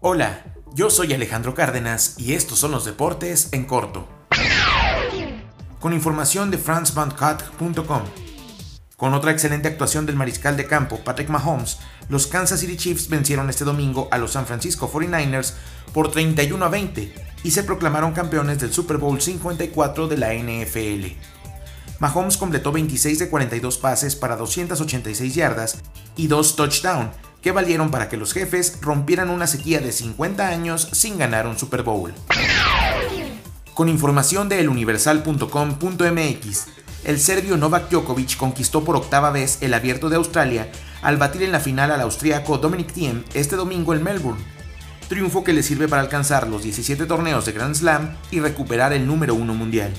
Hola, yo soy Alejandro Cárdenas y estos son los deportes en corto. Con información de franzbandcut.com. Con otra excelente actuación del mariscal de campo Patrick Mahomes, los Kansas City Chiefs vencieron este domingo a los San Francisco 49ers por 31 a 20 y se proclamaron campeones del Super Bowl 54 de la NFL. Mahomes completó 26 de 42 pases para 286 yardas y dos touchdowns que valieron para que los jefes rompieran una sequía de 50 años sin ganar un Super Bowl. Con información de eluniversal.com.mx, el serbio Novak Djokovic conquistó por octava vez el Abierto de Australia al batir en la final al austríaco Dominic Thiem este domingo en Melbourne. Triunfo que le sirve para alcanzar los 17 torneos de Grand Slam y recuperar el número 1 mundial.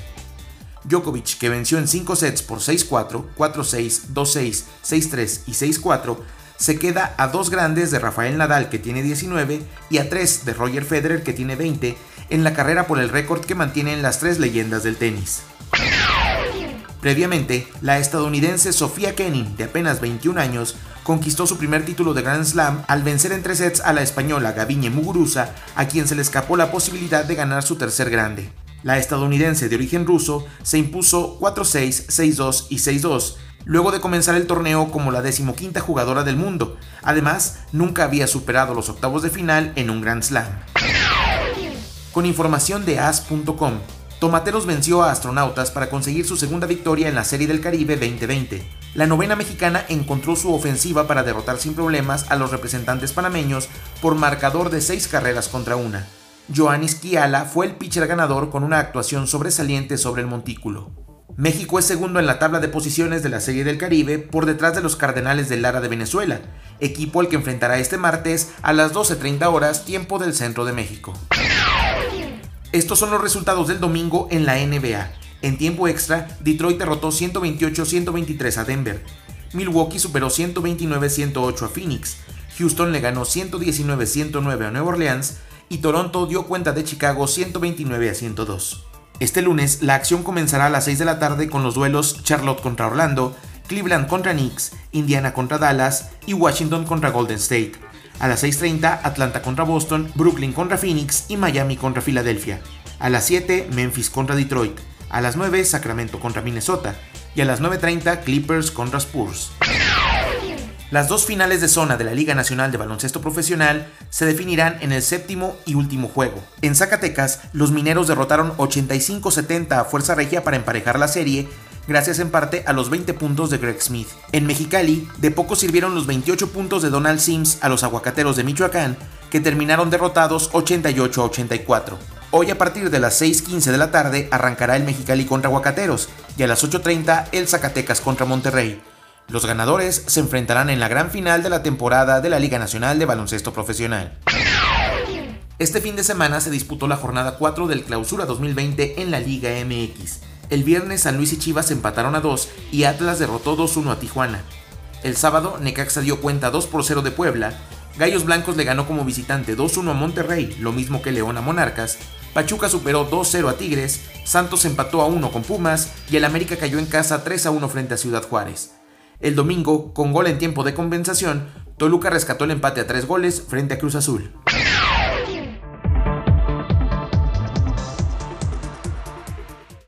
Djokovic, que venció en 5 sets por 6-4, 4-6, 2-6, 6-3 y 6-4, se queda a dos grandes de Rafael Nadal que tiene 19 y a tres de Roger Federer que tiene 20 en la carrera por el récord que mantienen las tres leyendas del tenis. Previamente, la estadounidense Sofía Kenin, de apenas 21 años, conquistó su primer título de Grand Slam al vencer en tres sets a la española Gaviñe Muguruza, a quien se le escapó la posibilidad de ganar su tercer grande. La estadounidense de origen ruso se impuso 4-6, 6-2 y 6-2, luego de comenzar el torneo como la decimoquinta jugadora del mundo. Además, nunca había superado los octavos de final en un Grand Slam. Con información de as.com, Tomateros venció a Astronautas para conseguir su segunda victoria en la Serie del Caribe 2020. La novena mexicana encontró su ofensiva para derrotar sin problemas a los representantes panameños por marcador de seis carreras contra una. Joanis Kiala fue el pitcher ganador con una actuación sobresaliente sobre el montículo. México es segundo en la tabla de posiciones de la Serie del Caribe por detrás de los Cardenales de Lara de Venezuela, equipo al que enfrentará este martes a las 12.30 horas tiempo del centro de México. Estos son los resultados del domingo en la NBA. En tiempo extra, Detroit derrotó 128-123 a Denver. Milwaukee superó 129-108 a Phoenix. Houston le ganó 119-109 a Nueva Orleans y Toronto dio cuenta de Chicago 129 102. Este lunes la acción comenzará a las 6 de la tarde con los duelos Charlotte contra Orlando, Cleveland contra Knicks, Indiana contra Dallas y Washington contra Golden State. A las 6.30 Atlanta contra Boston, Brooklyn contra Phoenix y Miami contra Filadelfia. A las 7 Memphis contra Detroit. A las 9 Sacramento contra Minnesota. Y a las 9.30 Clippers contra Spurs. Las dos finales de zona de la Liga Nacional de Baloncesto Profesional se definirán en el séptimo y último juego. En Zacatecas, los mineros derrotaron 85-70 a Fuerza Regia para emparejar la serie, gracias en parte a los 20 puntos de Greg Smith. En Mexicali, de poco sirvieron los 28 puntos de Donald Sims a los aguacateros de Michoacán, que terminaron derrotados 88-84. Hoy a partir de las 6.15 de la tarde arrancará el Mexicali contra Aguacateros y a las 8.30 el Zacatecas contra Monterrey. Los ganadores se enfrentarán en la gran final de la temporada de la Liga Nacional de Baloncesto Profesional. Este fin de semana se disputó la jornada 4 del Clausura 2020 en la Liga MX. El viernes San Luis y Chivas empataron a 2 y Atlas derrotó 2-1 a Tijuana. El sábado Necaxa dio cuenta 2 por 0 de Puebla, Gallos Blancos le ganó como visitante 2-1 a Monterrey, lo mismo que León a Monarcas, Pachuca superó 2-0 a Tigres, Santos empató a 1 con Pumas y el América cayó en casa 3-1 frente a Ciudad Juárez. El domingo, con gol en tiempo de compensación, Toluca rescató el empate a tres goles frente a Cruz Azul.